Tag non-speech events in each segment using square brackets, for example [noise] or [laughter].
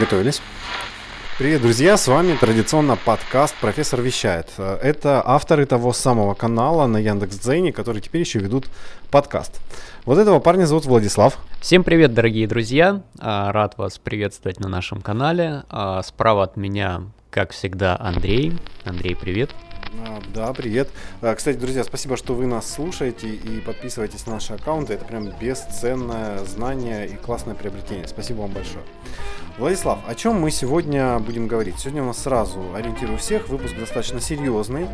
Приготовились. Привет, друзья! С вами традиционно подкаст «Профессор вещает». Это авторы того самого канала на Яндекс.Дзене, которые теперь еще ведут подкаст. Вот этого парня зовут Владислав. Всем привет, дорогие друзья! А, рад вас приветствовать на нашем канале. А, справа от меня, как всегда, Андрей. Андрей, привет! А, да, привет. Кстати, друзья, спасибо, что вы нас слушаете и подписываетесь на наши аккаунты. Это прям бесценное знание и классное приобретение. Спасибо вам большое. Владислав, о чем мы сегодня будем говорить? Сегодня у нас сразу, ориентирую всех, выпуск достаточно серьезный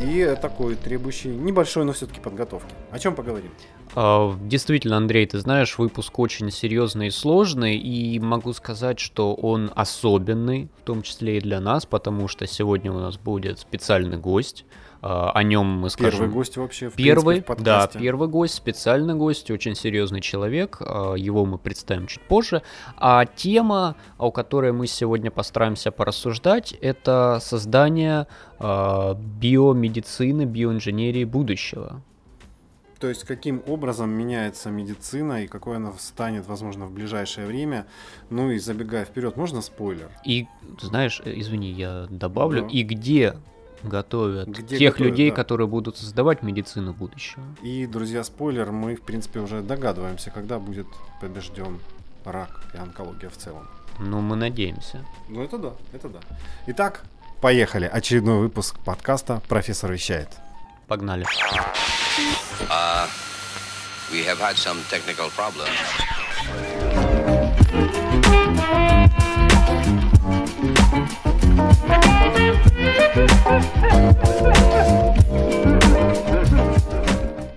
и такой, требующий небольшой, но все-таки подготовки. О чем поговорим? А, действительно, Андрей, ты знаешь, выпуск очень серьезный и сложный, и могу сказать, что он особенный, в том числе и для нас, потому что сегодня у нас будет специальный гость. А, о нем мы скажем. Первый гость вообще в первый, принципе, в да, первый гость, специальный гость, очень серьезный человек. А, его мы представим чуть позже. А тема, о которой мы сегодня постараемся порассуждать, это создание биомедицины, биоинженерии будущего. То есть каким образом меняется медицина и какой она станет, возможно, в ближайшее время. Ну и забегая вперед, можно спойлер? И знаешь, э, извини, я добавлю, да. и где готовят где тех готовят, людей, да. которые будут создавать медицину будущего. И, друзья, спойлер, мы, в принципе, уже догадываемся, когда будет побежден рак и онкология в целом. Ну, мы надеемся. Ну, это да, это да. Итак, поехали. Очередной выпуск подкаста «Профессор вещает». Погнали. Uh, we have had some technical problems.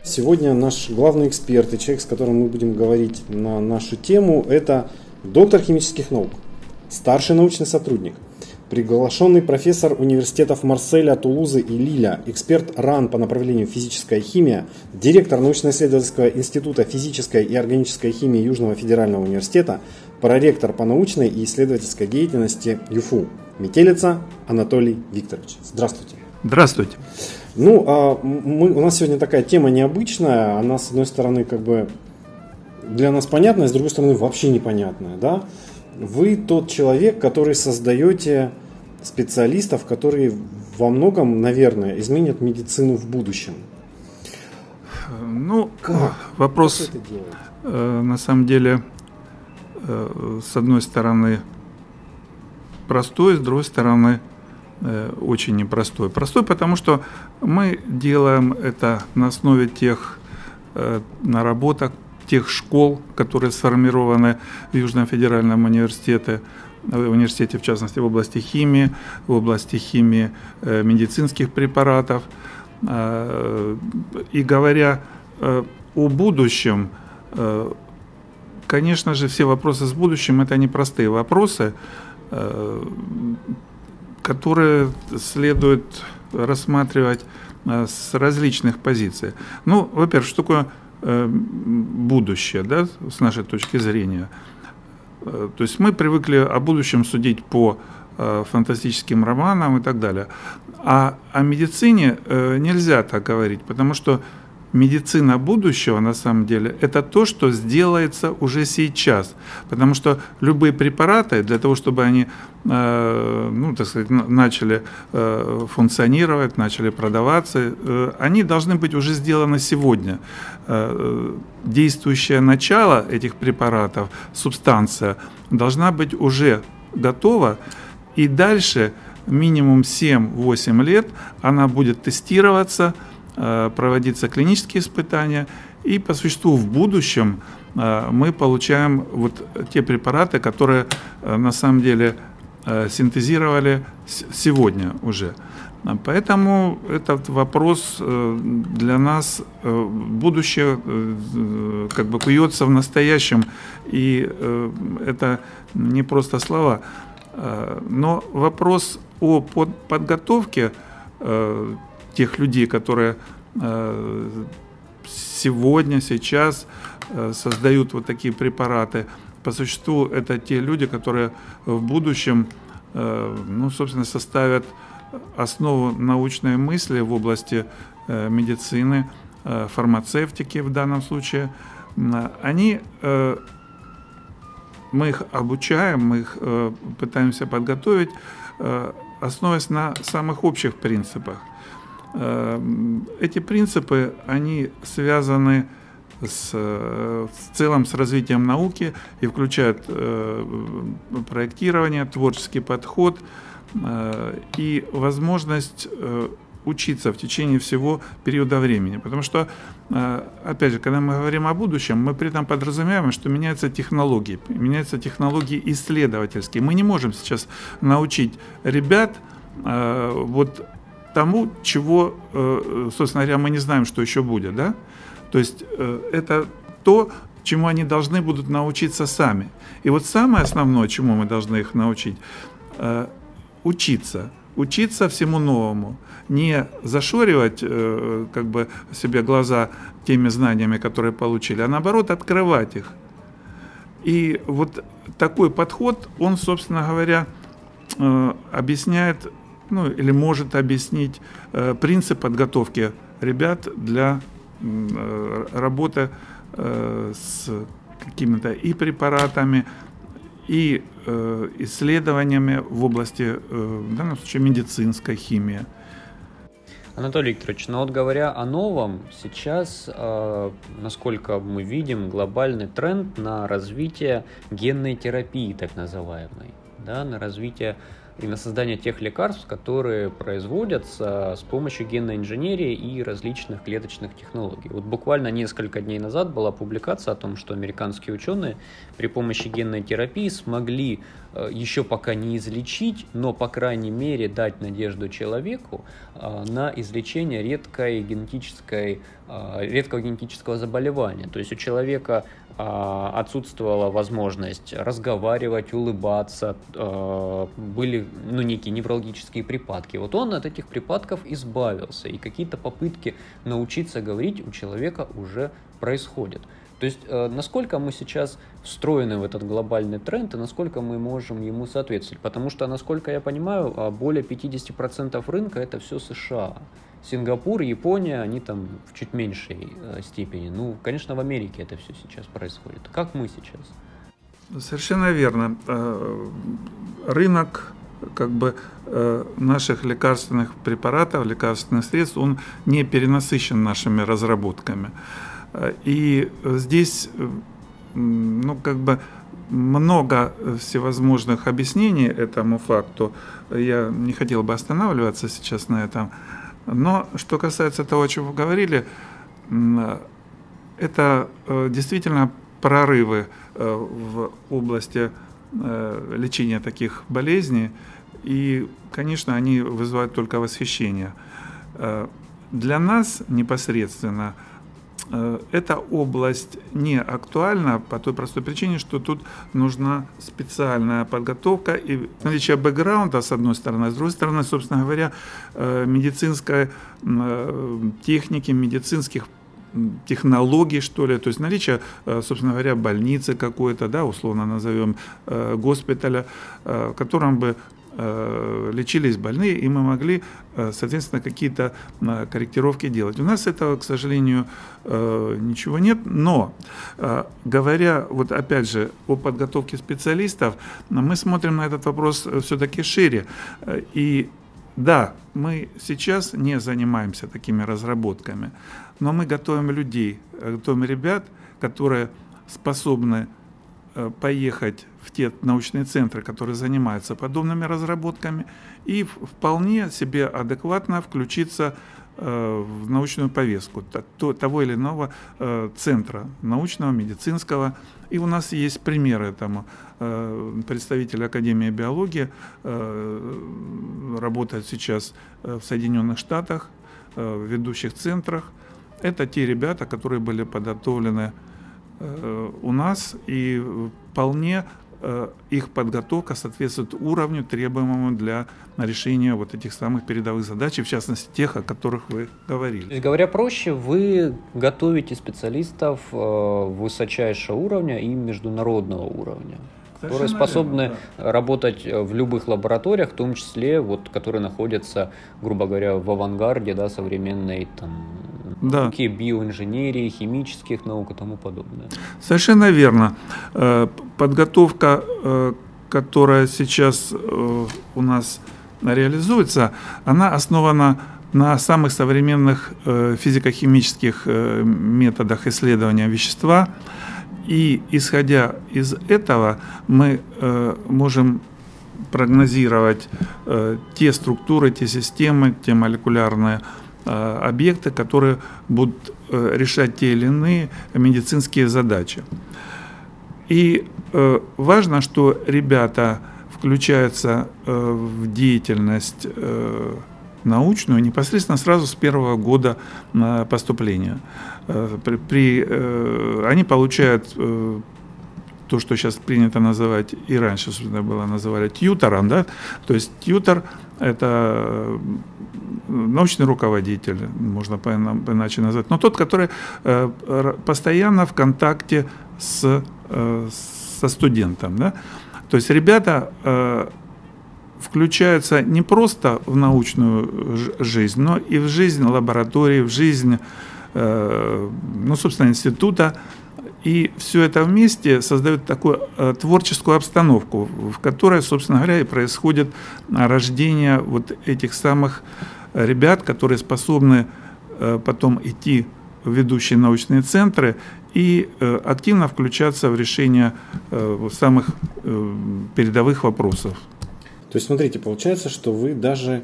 Сегодня наш главный эксперт и человек, с которым мы будем говорить на нашу тему, это доктор химических наук, старший научный сотрудник, Приглашенный профессор университетов Марселя, Тулузы и Лиля, эксперт РАН по направлению физическая химия, директор научно-исследовательского института физической и органической химии Южного федерального университета, проректор по научной и исследовательской деятельности ЮФУ, Метелица Анатолий Викторович. Здравствуйте. Здравствуйте. Ну, а мы, у нас сегодня такая тема необычная. Она, с одной стороны, как бы для нас понятная, с другой стороны, вообще непонятная. Да? вы тот человек, который создаете специалистов, которые во многом, наверное, изменят медицину в будущем. Ну, как? вопрос э, на самом деле, с одной стороны, простой, с другой стороны, э, очень непростой. Простой, потому что мы делаем это на основе тех э, наработок, тех школ, которые сформированы в Южном федеральном университете, университете, в частности, в области химии, в области химии э, медицинских препаратов. Э, и говоря э, о будущем, конечно же, все вопросы с будущим – это непростые вопросы, которые следует рассматривать с различных позиций. Ну, во-первых, что такое Э, будущее, да, с нашей точки зрения. Э, то есть мы привыкли о будущем судить по э, фантастическим романам и так далее. А о медицине нельзя так говорить, потому что медицина будущего, на самом деле, это то, что сделается уже сейчас. Потому что любые препараты, для того, чтобы они, э, ну, так сказать, начали э, функционировать, начали продаваться, э, они должны быть уже сделаны сегодня. Действующее начало этих препаратов, субстанция, должна быть уже готова, и дальше минимум 7-8 лет она будет тестироваться, проводиться клинические испытания, и по существу в будущем э, мы получаем вот те препараты, которые э, на самом деле синтезировали сегодня уже. Поэтому этот вопрос для нас будущее как бы куется в настоящем, и это не просто слова. Но вопрос о подготовке тех людей, которые э, сегодня, сейчас э, создают вот такие препараты. По существу это те люди, которые в будущем, э, ну, собственно, составят основу научной мысли в области медицины, фармацевтики в данном случае. Они мы их обучаем, мы их э, пытаемся подготовить, э, основываясь на самых общих принципах. Э, эти принципы, они связаны с, в целом с развитием науки и включают проектирование, творческий подход и возможность учиться в течение всего периода времени. Потому что, э, опять же, когда мы говорим о будущем, мы при этом подразумеваем, что меняются технологии, меняются технологии исследовательские. Мы не можем сейчас научить ребят э, вот тому, чего, э, собственно говоря, мы не знаем, что еще будет. Да? То есть это то, чему они должны будут научиться сами. И вот самое основное, чему мы должны их научить, учиться. Учиться всему новому не зашоривать э, как бы себе глаза теми знаниями, которые получили, а наоборот открывать их. И вот такой подход, он, собственно говоря, э, объясняет, ну или может объяснить э, принцип подготовки ребят для работы с какими-то и препаратами, и исследованиями в области, в данном случае, медицинской химии. Анатолий Викторович, ну вот говоря о новом, сейчас, э, насколько мы видим, глобальный тренд на развитие генной терапии, так называемой, да, на развитие и на создание тех лекарств, которые производятся с помощью генной инженерии и различных клеточных технологий. Вот буквально несколько дней назад была публикация о том, что американские ученые при помощи генной терапии смогли э, еще пока не излечить, но по крайней мере дать надежду человеку э, на излечение редкой генетической, э, редкого генетического заболевания. То есть у человека отсутствовала возможность разговаривать, улыбаться, а, были ну, некие неврологические припадки. Вот он от этих припадков избавился, и какие-то попытки научиться говорить у человека уже происходят. То есть, э, насколько мы сейчас встроены в этот глобальный тренд и насколько мы можем ему соответствовать? Потому что, насколько я понимаю, а, более 50% рынка это все США. Сингапур, Япония, они там в чуть меньшей э, степени. Ну, конечно, в Америке это все сейчас происходит. Как мы сейчас? Совершенно верно. Э, рынок как бы наших лекарственных препаратов, лекарственных средств, он не перенасыщен нашими разработками. И здесь, ну, как бы много всевозможных объяснений этому факту. Я не хотел бы останавливаться сейчас на этом. Но что касается того, о чем вы говорили, это э, действительно прорывы э, в области э, лечения таких болезней. И, конечно, они вызывают только восхищение. Для нас непосредственно – Э, эта область не актуальна по той простой причине, что тут нужна специальная подготовка и наличие бэкграунда, с одной стороны, с другой стороны, собственно говоря, э, медицинской э, техники, медицинских технологий, что ли, то есть наличие, собственно говоря, больницы какой-то, да, условно назовем, госпиталя, в котором бы Э, лечились больные, и мы могли, э, соответственно, какие-то э, корректировки делать. У нас этого, к сожалению, ничего нет, но говоря, вот опять же, о подготовке специалистов, мы смотрим на этот вопрос все-таки шире. И да, мы сейчас не занимаемся такими разработками, но мы готовим людей, готовим ребят, которые способны Э, поехать в те научные центры, которые занимаются подобными разработками, и вполне себе адекватно включиться э, в научную повестку того или иного э, центра научного, медицинского. И у нас есть примеры этому. Представитель Академии биологии работает сейчас в Соединенных Штатах, в ведущих центрах. Это те ребята, которые были подготовлены Э, у нас, и вполне э, их подготовка соответствует уровню, требуемому для решения вот этих самых передовых задач, в частности тех, о которых вы говорили. То есть, говоря проще, вы готовите специалистов э, высочайшего уровня и международного уровня которые способны верно, да. работать в любых лабораториях, в том числе вот, которые находятся, грубо говоря, в авангарде да, современной там, да. науки, биоинженерии, химических наук и тому подобное. Совершенно верно. Э, подготовка, э, которая сейчас э, у нас реализуется, она основана на самых современных физико-химических методах исследования вещества. И исходя из этого мы можем прогнозировать те структуры, те системы, те молекулярные Э, объекты, которые будут э, решать те или иные медицинские задачи. И э, важно, что ребята включаются в деятельность научную непосредственно сразу с первого года поступления. При, они получают то, что сейчас принято называть, и раньше собственно, было называли тьютором, да, то есть тьютор – это научный руководитель, можно иначе назвать, но тот, который э, постоянно в контакте с, э, со студентом. Да? То есть ребята э, включаются не просто в научную жизнь, но и в жизнь лаборатории, в жизнь, ну, собственно, института. И все это вместе создает такую творческую обстановку, в которой, собственно говоря, и происходит рождение вот этих самых ребят, которые способны э, потом идти в ведущие научные центры и э, активно включаться в решение э, самых передовых вопросов. То есть, смотрите, получается, что вы даже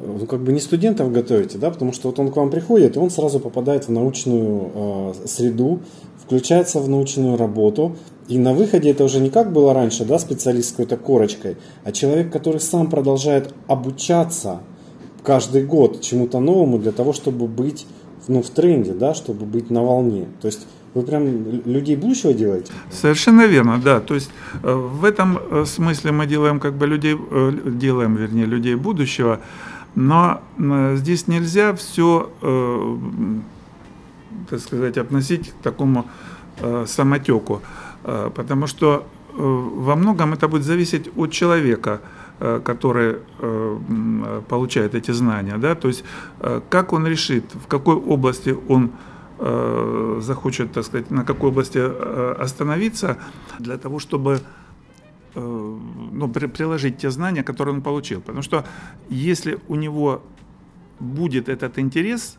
ну, как бы не студентов готовите, да, потому что вот он к вам приходит, и он сразу попадает в научную э, среду, включается в научную работу, и на выходе это уже не как было раньше, да, специалист с какой-то корочкой, а человек, который сам продолжает обучаться – каждый год чему-то новому для того, чтобы быть ну, в тренде, да, чтобы быть на волне. То есть вы прям людей будущего делаете? Совершенно верно, да. То есть э, в этом э, смысле мы делаем как бы людей, э, делаем, вернее, людей будущего, но здесь нельзя все, так сказать, относить к такому самотеку, потому что во многом это будет зависеть от человека – Э, который э, получает эти знания, да, то есть э, как он решит, в какой области он захочет, так сказать, на какой области остановиться для того, чтобы ну, приложить те знания, которые он получил. Потому что если у него будет этот интерес,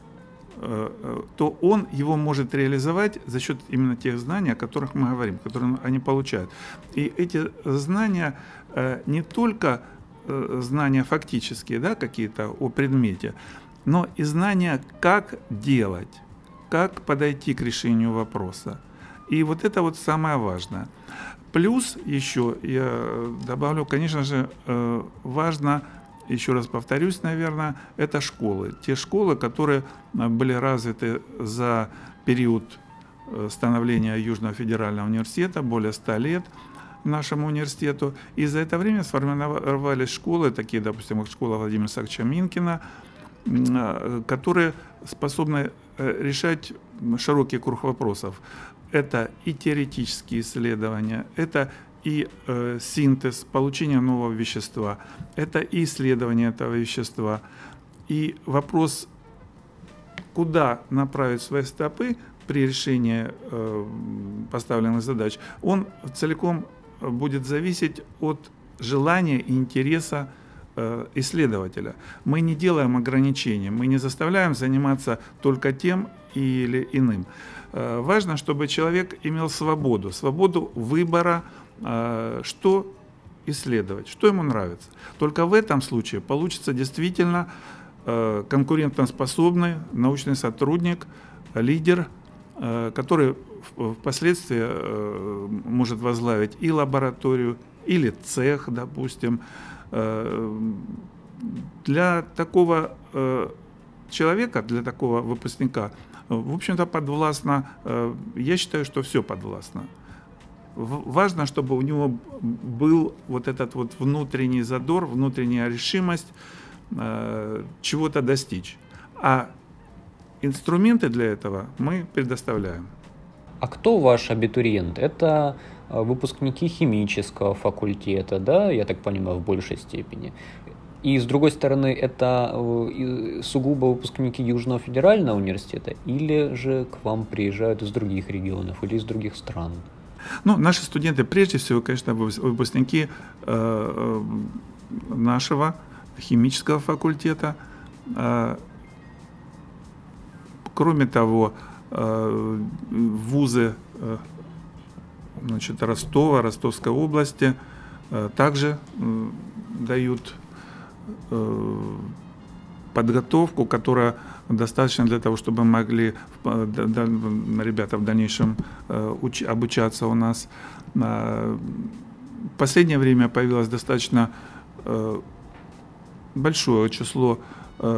то он его может реализовать за счет именно тех знаний, о которых мы говорим, которые они получают. И эти знания Э, не только э, знания фактические, да, какие-то о предмете, но и знания, как делать, как подойти к решению вопроса. И вот это вот самое важное. Плюс еще я добавлю, конечно же, э, важно, еще раз повторюсь, наверное, это школы. Те школы, которые были развиты за период становления Южного федерального университета, более 100 лет – нашему университету. И за это время сформировались школы, такие, допустим, школа Владимира Исааковича Минкина, а, которые способны э, решать широкий круг вопросов. Это и теоретические исследования, это и э, синтез, получение нового вещества, это и исследование этого вещества. И вопрос, куда направить свои стопы при решении э, поставленных задач, он целиком будет зависеть от желания и интереса э, исследователя. Мы не делаем ограничений, мы не заставляем заниматься только тем или иным. Э, важно, чтобы человек имел свободу, свободу выбора, э, что исследовать, что ему нравится. Только в этом случае получится действительно конкурентоспособный научный сотрудник, лидер, который впоследствии э, может возглавить и лабораторию, или цех, допустим. Э, для такого э, человека, для такого выпускника, в общем-то, подвластно, я считаю, что все подвластно. Важно, чтобы у него был вот этот вот внутренний задор, внутренняя решимость чего-то достичь. А инструменты для этого мы предоставляем. А кто ваш абитуриент? Это э, выпускники химического факультета, да, я так понимаю, в большей степени. И с другой стороны, это э, сугубо выпускники Южного федерального университета или же к вам приезжают из других регионов или из других стран? Ну, наши студенты, прежде всего, конечно, выпускники э, нашего химического факультета. Э, кроме того, э, вузы э, значит, Ростова, Ростовской области э, также э, дают Э, подготовку, которая достаточно для того, чтобы могли ребята в дальнейшем э, обучаться у нас. В последнее время появилось достаточно э, большое число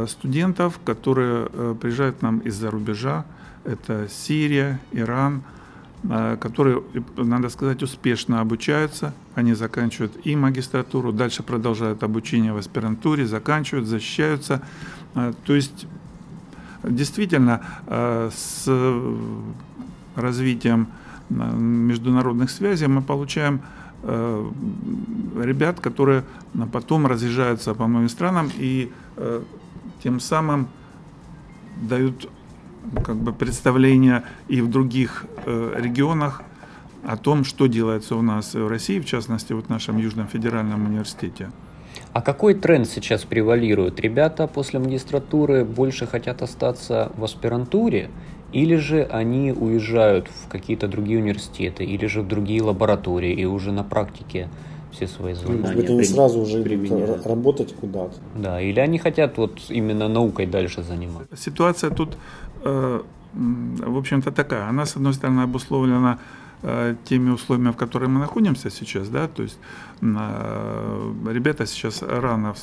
студентов, которые приезжают к нам из-за рубежа. Это Сирия, Иран, а, которые, надо сказать, успешно обучаются. Они заканчивают и магистратуру, дальше продолжают обучение в аспирантуре, заканчивают, защищаются. А, то есть действительно а, с развитием международных связей мы получаем ребят, которые потом разъезжаются по многим странам и тем самым дают как бы представление и в других э, регионах о том, что делается у нас в России, в частности, вот в нашем Южном федеральном университете. А какой тренд сейчас превалирует? Ребята после магистратуры больше хотят остаться в аспирантуре, или же они уезжают в какие-то другие университеты, или же в другие лаборатории и уже на практике все свои знания. Может быть, они сразу уже идут работать куда-то. Да, или они хотят вот именно наукой дальше заниматься. Ситуация тут Э, в общем-то, такая. Она, с одной стороны, обусловлена э, теми условиями, в которых мы находимся сейчас, да, то есть э, ребята сейчас рано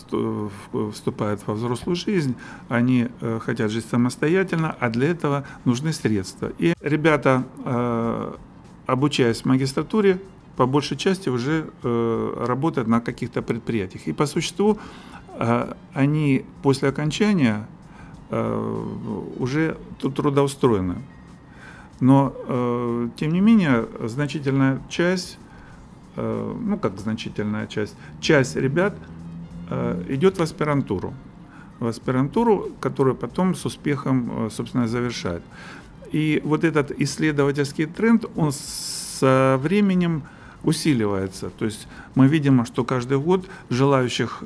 вступают во взрослую жизнь, они хотят жить самостоятельно, а для этого нужны средства. И ребята, обучаясь в магистратуре, по большей части уже работают на каких-то предприятиях. И по существу они после окончания Э, уже трудоустроены. Но, э, тем не менее, значительная часть, э, ну как значительная часть, часть ребят идет в аспирантуру. В аспирантуру, которую потом с успехом, собственно, завершает. И вот этот исследовательский тренд, он со временем усиливается. То есть мы видим, что каждый год желающих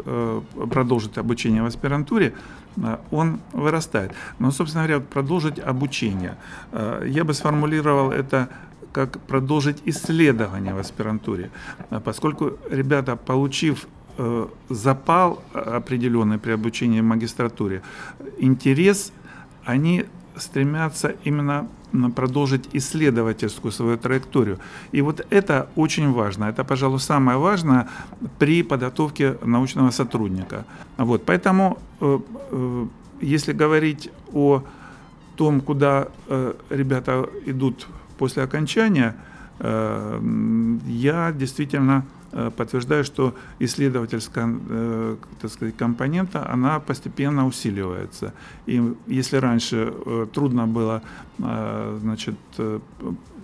продолжить обучение в аспирантуре Э, он вырастает. Но, собственно говоря, продолжить обучение. Э, я бы сформулировал это как продолжить исследование в аспирантуре, э, поскольку ребята, получив запал определенный при обучении в магистратуре, интерес, они стремятся именно продолжить исследовательскую свою траекторию. И вот это очень важно. Это, пожалуй, самое важное при подготовке научного сотрудника. Вот, поэтому, э, э, если говорить о том, куда э, ребята идут после окончания, я действительно Э, подтверждаю, что исследовательская э, так сказать, компонента, она постепенно усиливается. И если раньше э, трудно было значит,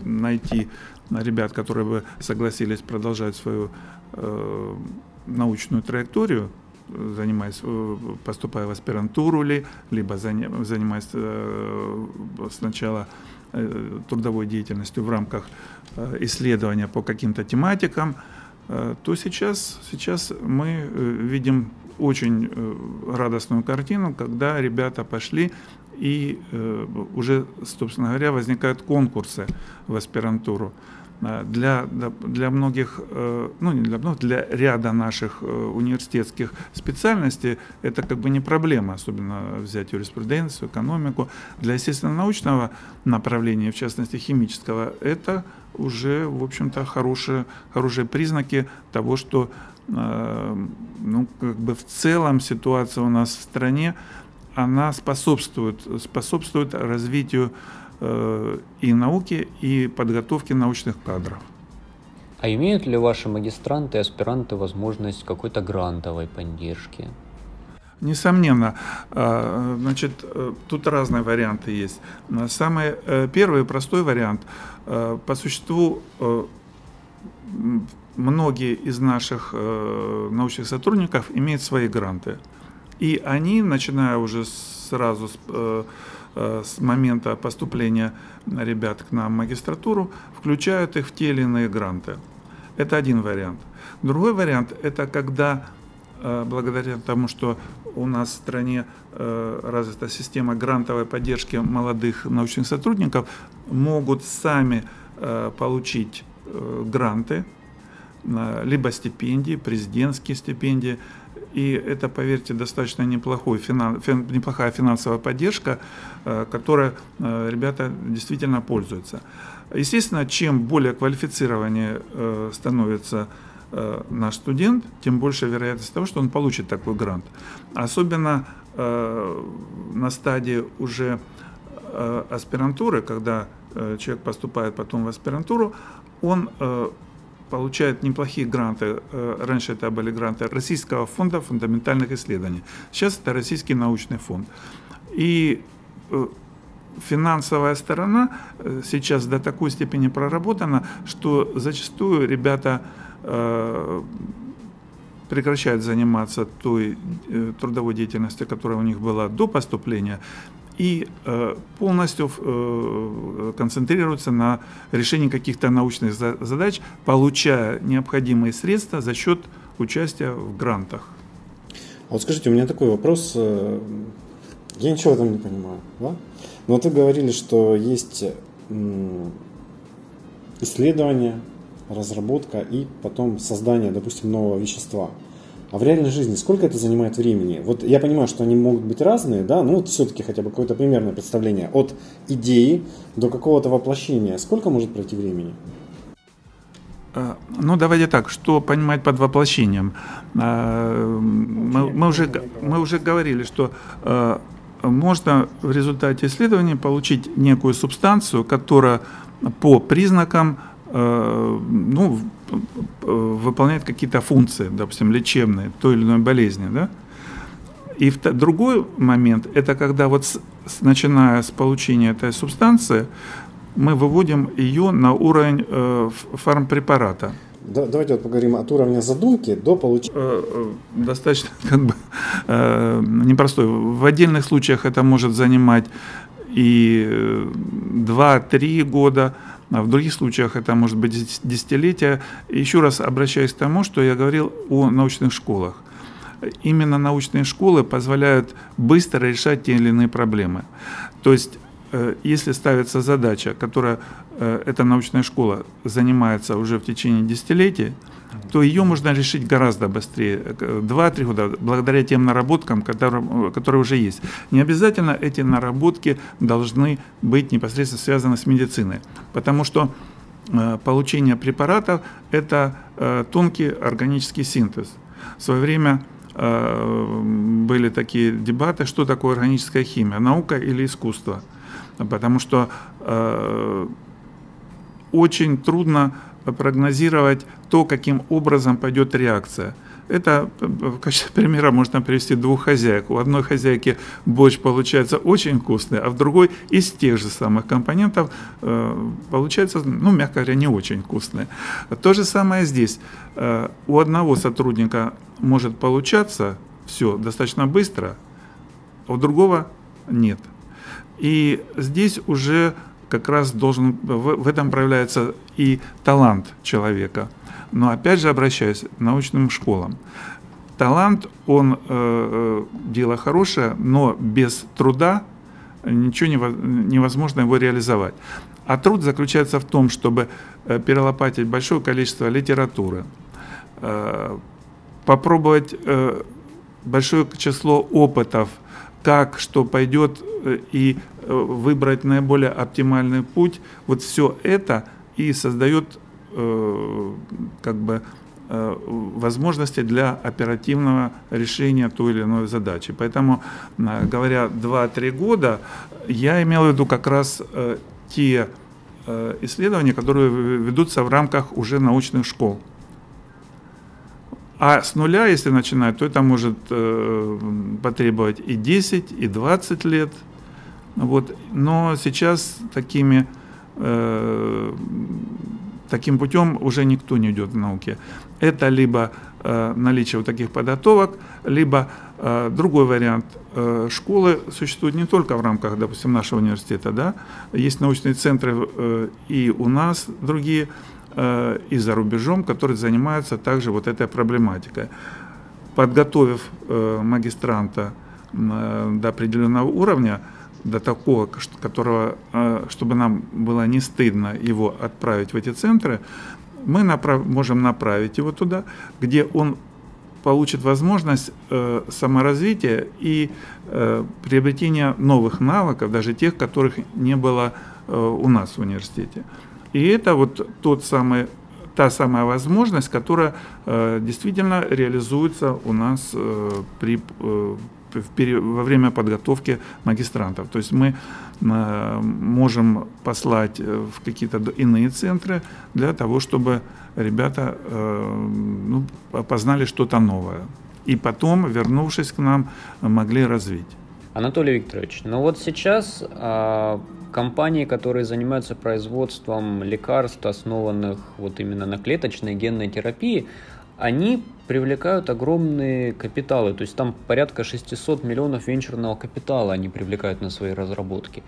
найти ребят, которые бы согласились продолжать свою научную траекторию, занимаясь, поступая в аспирантуру ли, либо занимаясь сначала трудовой деятельностью в рамках исследования по каким-то тематикам, то сейчас, сейчас мы э, видим очень э, радостную картину, когда ребята пошли и уже, собственно говоря, возникают конкурсы в аспирантуру. Для, для многих, ну не для многих, для ряда наших университетских специальностей это как бы не проблема, особенно взять юриспруденцию, экономику. Для естественно-научного направления, в частности химического, это уже, в общем-то, хорошие, хорошие признаки того, что э, ну, как бы в целом ситуация у нас в стране, она способствует, способствует развитию э, и науки, и подготовки научных кадров. А имеют ли ваши магистранты и аспиранты возможность какой-то грантовой поддержки? Несомненно, э, значит, э, тут разные варианты есть. Самый э, первый простой вариант – Э, по существу э, многие из наших э, научных сотрудников имеют свои гранты. И они, начиная уже сразу с, э, э, с момента поступления ребят к нам в магистратуру, включают их в те или иные гранты. Это один вариант. Другой вариант – это когда э, благодаря тому, что у нас в стране э, развита система грантовой поддержки молодых научных сотрудников, могут сами э, получить гранты, либо стипендии, президентские стипендии. И это, поверьте, достаточно неплохой, финан, фин, неплохая финансовая поддержка, которой ребята действительно пользуются. Естественно, чем более квалифицированнее становится Э, наш студент, тем больше вероятность того, что он получит такой грант. Особенно э, на стадии уже э, аспирантуры, когда э, человек поступает потом в аспирантуру, он получает неплохие гранты. Э, раньше это были гранты Российского фонда фундаментальных исследований. Сейчас это Российский научный фонд. И э, финансовая сторона э, сейчас до такой степени проработана, что зачастую ребята прекращают заниматься той трудовой деятельностью, которая у них была до поступления, и э, полностью концентрируются на решении каких-то научных задач, получая необходимые средства за счет участия в грантах. А вот скажите, у меня такой вопрос. Я ничего этом не понимаю. Да? Но вы говорили, что есть исследования, разработка и потом создание, допустим, нового вещества. А в реальной жизни сколько это занимает времени? Вот я понимаю, что они могут быть разные, да, но вот все-таки хотя бы какое-то примерное представление от идеи до какого-то воплощения. Сколько может пройти времени? А, ну, давайте так, что понимать под воплощением? А, мы, мы, уже, мы уже говорили, что а, можно в результате исследования получить некую субстанцию, которая по признакам ну, выполняет какие-то функции, допустим, лечебные той или иной болезни, да? И в, другой момент, это когда вот с, с, начиная с получения этой субстанции, мы выводим ее на уровень э, фармпрепарата. Да, давайте вот поговорим от уровня задумки до получения. Э, э, достаточно [laughs] как бы э, непростой. В отдельных случаях это может занимать и 2-3 года, а в других случаях это может быть десятилетия. Еще раз обращаюсь к тому, что я говорил о научных школах. Именно научные школы позволяют быстро решать те или иные проблемы. То есть если ставится задача, которая э, эта научная школа занимается уже в течение десятилетий, то ее можно решить гораздо быстрее, 2-3 года, благодаря тем наработкам, которые, которые уже есть. Не обязательно эти наработки должны быть непосредственно связаны с медициной, потому что э, получение препаратов – это э, тонкий органический синтез. В свое время э, были такие дебаты, что такое органическая химия, наука или искусство. Потому что очень трудно прогнозировать то, каким образом пойдет реакция. Это в качестве примера можно привести двух хозяек. У одной хозяйки борщ получается очень вкусный, а в другой из тех же самых компонентов э, получается, ну, мягко говоря, не очень вкусный. То же самое здесь. Э, у одного сотрудника может получаться все достаточно быстро, а у другого нет. И здесь уже как раз должен, в, в этом проявляется и талант человека. Но опять же обращаюсь к научным школам. Талант, он э, э дело хорошее, но без труда ничего невозможно его реализовать. А труд заключается в том, чтобы э, перелопатить большое количество литературы, э, попробовать большое число опытов, как что пойдет и выбрать наиболее оптимальный путь, вот все это и создает э, как бы э, возможности для оперативного решения той или иной задачи. Поэтому, э, говоря 2-3 года, я имел в виду как раз э, те э, исследования, которые ведутся в рамках уже научных школ. А с нуля, если начинать, то это может э, потребовать и 10, и 20 лет – вот. Но сейчас такими э, таким путем уже никто не идет в науке. Это либо э, наличие вот таких подготовок, либо э, другой вариант. Э, школы существуют не только в рамках, допустим, нашего университета, да, есть научные центры э, и у нас другие, и за рубежом, которые занимаются также вот этой проблематикой. Подготовив э, магистранта э, до определенного уровня, до такого, которого, э, чтобы нам было не стыдно его отправить в эти центры, мы направ, можем направить его туда, где он получит возможность э, саморазвития и э, приобретения новых навыков, даже тех, которых не было э, у нас в университете. И это вот тот самый, та самая возможность, которая э, действительно реализуется у нас э, при э, во время подготовки магистрантов. То есть мы э, можем послать э, в какие-то иные центры для того, чтобы ребята э, ну, познали что-то новое. И потом, вернувшись к нам, могли развить. Анатолий Викторович, ну вот сейчас а, компании, которые занимаются производством лекарств, основанных вот именно на клеточной генной терапии, они привлекают огромные капиталы, то есть там порядка 600 миллионов венчурного капитала они привлекают на свои разработки.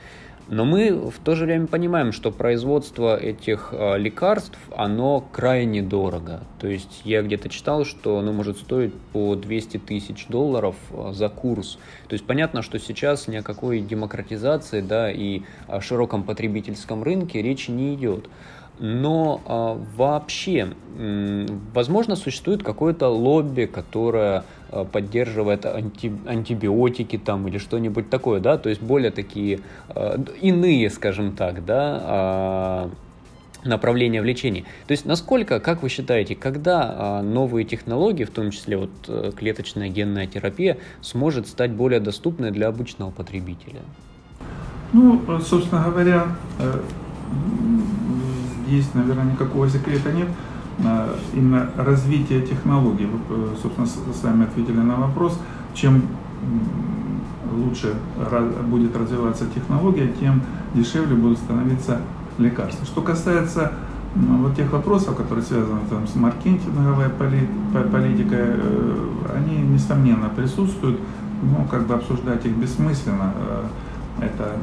Но мы в то же время понимаем, что производство этих э, лекарств, оно крайне дорого. То есть я где-то читал, что оно может стоить по 200 тысяч долларов э, за курс. То есть понятно, что сейчас ни о какой демократизации да, и о широком потребительском рынке речи не идет. Но а, вообще, возможно, существует какое-то лобби, которое а, поддерживает анти, антибиотики там или что-нибудь такое, да, то есть более такие а, иные, скажем так, да, а, направления в лечении. То есть насколько, как вы считаете, когда а, новые технологии, в том числе вот э, клеточная генная терапия, сможет стать более доступной для обычного потребителя? Ну, собственно говоря, э, есть, наверное, никакого секрета нет. А, именно развитие технологий, вы, э, собственно, сами ответили на вопрос, чем лучше будет развиваться технология, тем дешевле будут становиться лекарства. Что касается вот тех вопросов, которые связаны там, с маркетинговой политикой, э, они, несомненно, присутствуют, но как бы обсуждать их бессмысленно. Э, это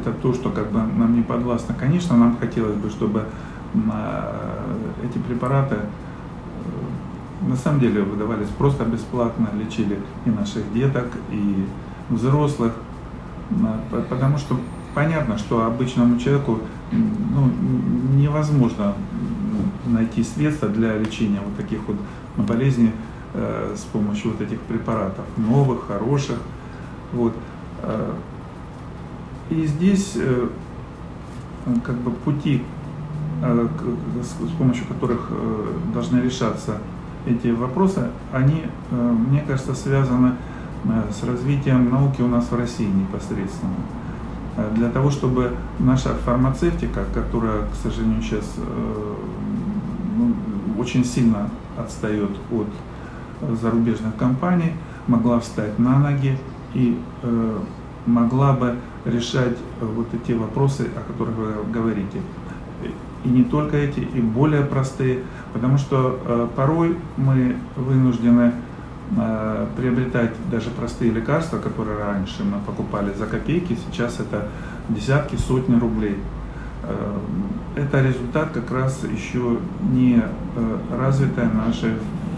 это то, что как бы нам не подвластно. Конечно, нам хотелось бы, чтобы а, эти препараты э, на самом деле выдавались просто бесплатно, лечили и наших деток, и взрослых, потому что понятно, что обычному человеку ну, невозможно найти средства для лечения вот таких вот болезней э, с помощью вот этих препаратов, новых, хороших. Вот. Э, и здесь э, как бы пути, э, с помощью которых э, должны решаться эти вопросы, они, мне кажется, связаны с развитием науки у нас в России непосредственно. Для того, чтобы наша фармацевтика, которая, к сожалению, сейчас ну, очень сильно отстает от зарубежных компаний, могла встать на ноги и могла бы решать э, вот эти вопросы, о которых вы говорите. И не только эти, и более простые, потому что э, порой мы вынуждены э, приобретать даже простые лекарства, которые раньше мы покупали за копейки, сейчас это десятки, сотни рублей. Это результат как раз еще не развитой нашей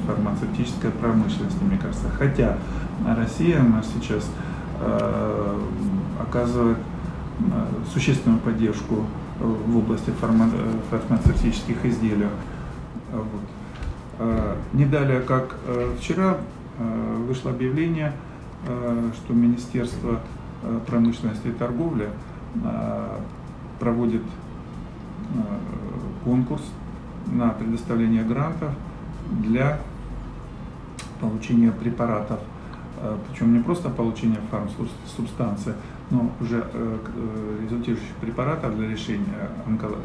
фармацевтической промышленности, мне кажется. Хотя Россия у нас сейчас оказывает э, существенную поддержку в области фарма фармацевтических изделий. Вот. Не далее, как э, вчера вышло объявление, что Министерство промышленности и торговли проводит конкурс на предоставление грантов для получения препаратов Э, причем не просто получение фармсубстанции, но уже э, э, результирующих препаратов для решения онколо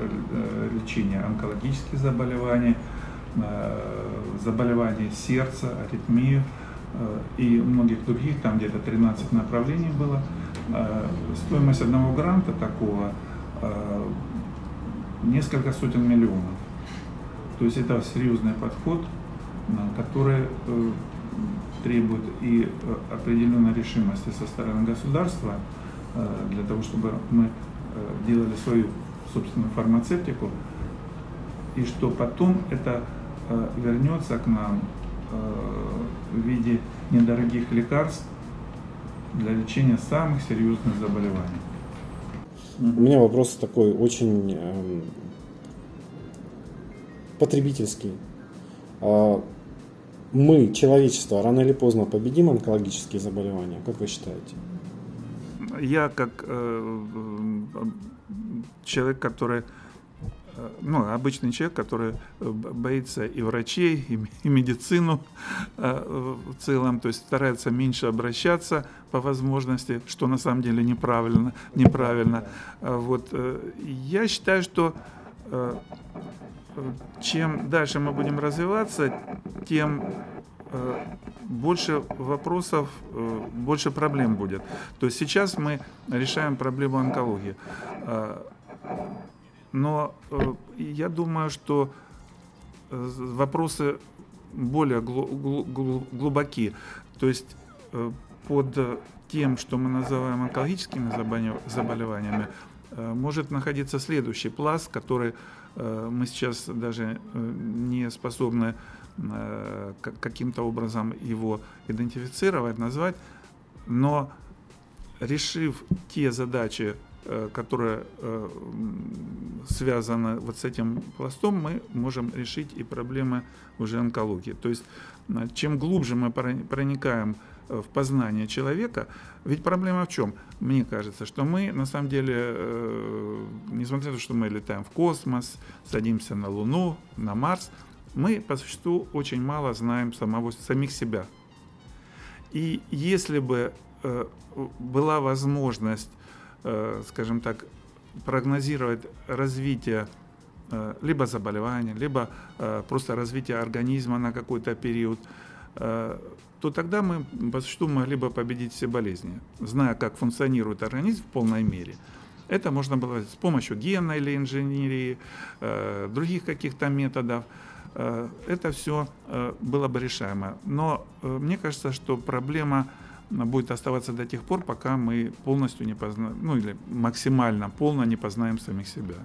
лечения онкологических заболеваний, заболеваний сердца, аритмии и многих других, там где-то 13 направлений было. Стоимость одного гранта такого несколько сотен миллионов. То есть это серьезный подход, который э, требует и э, определенной решимости со стороны государства для того, чтобы мы делали свою собственную фармацевтику, и что потом это вернется к нам в виде недорогих лекарств для лечения самых серьезных заболеваний. У меня вопрос такой очень э, потребительский. А мы, человечество, рано или поздно победим онкологические заболевания? Как вы считаете? Я как э, человек, который Э, ну, обычный человек, который э, боится и врачей, и, и медицину э, в целом, то есть старается меньше обращаться по возможности, что на самом деле неправильно. неправильно. Вот. Я считаю, что чем дальше мы будем развиваться, тем больше вопросов, больше проблем будет. То есть сейчас мы решаем проблему онкологии. Но э, я думаю, что э, вопросы более глубоки. То есть э, под тем, что мы называем онкологическими заболеваниями, может находиться следующий пласт, который мы сейчас даже не способны каким-то образом его идентифицировать, назвать, но решив те задачи, Э, которая э, связана вот с этим пластом, мы можем решить и проблемы уже онкологии. То есть э, чем глубже мы проникаем в познание человека, ведь проблема в чем? Мне кажется, что мы на самом деле, несмотря на то, что мы летаем в космос, садимся на Луну, на Марс, мы по существу очень мало знаем самого, самих себя. И если бы была возможность Э, скажем так, прогнозировать развитие э, либо заболевания, либо э, просто развитие организма на какой-то период, то тогда мы по существу могли бы победить все болезни, зная, как функционирует организм в полной мере. Это можно было с помощью генной или инженерии, других каких-то методов. Это все было бы решаемо. Но мне кажется, что проблема будет оставаться до тех пор, пока мы полностью не познаем, ну или максимально полно не познаем самих себя.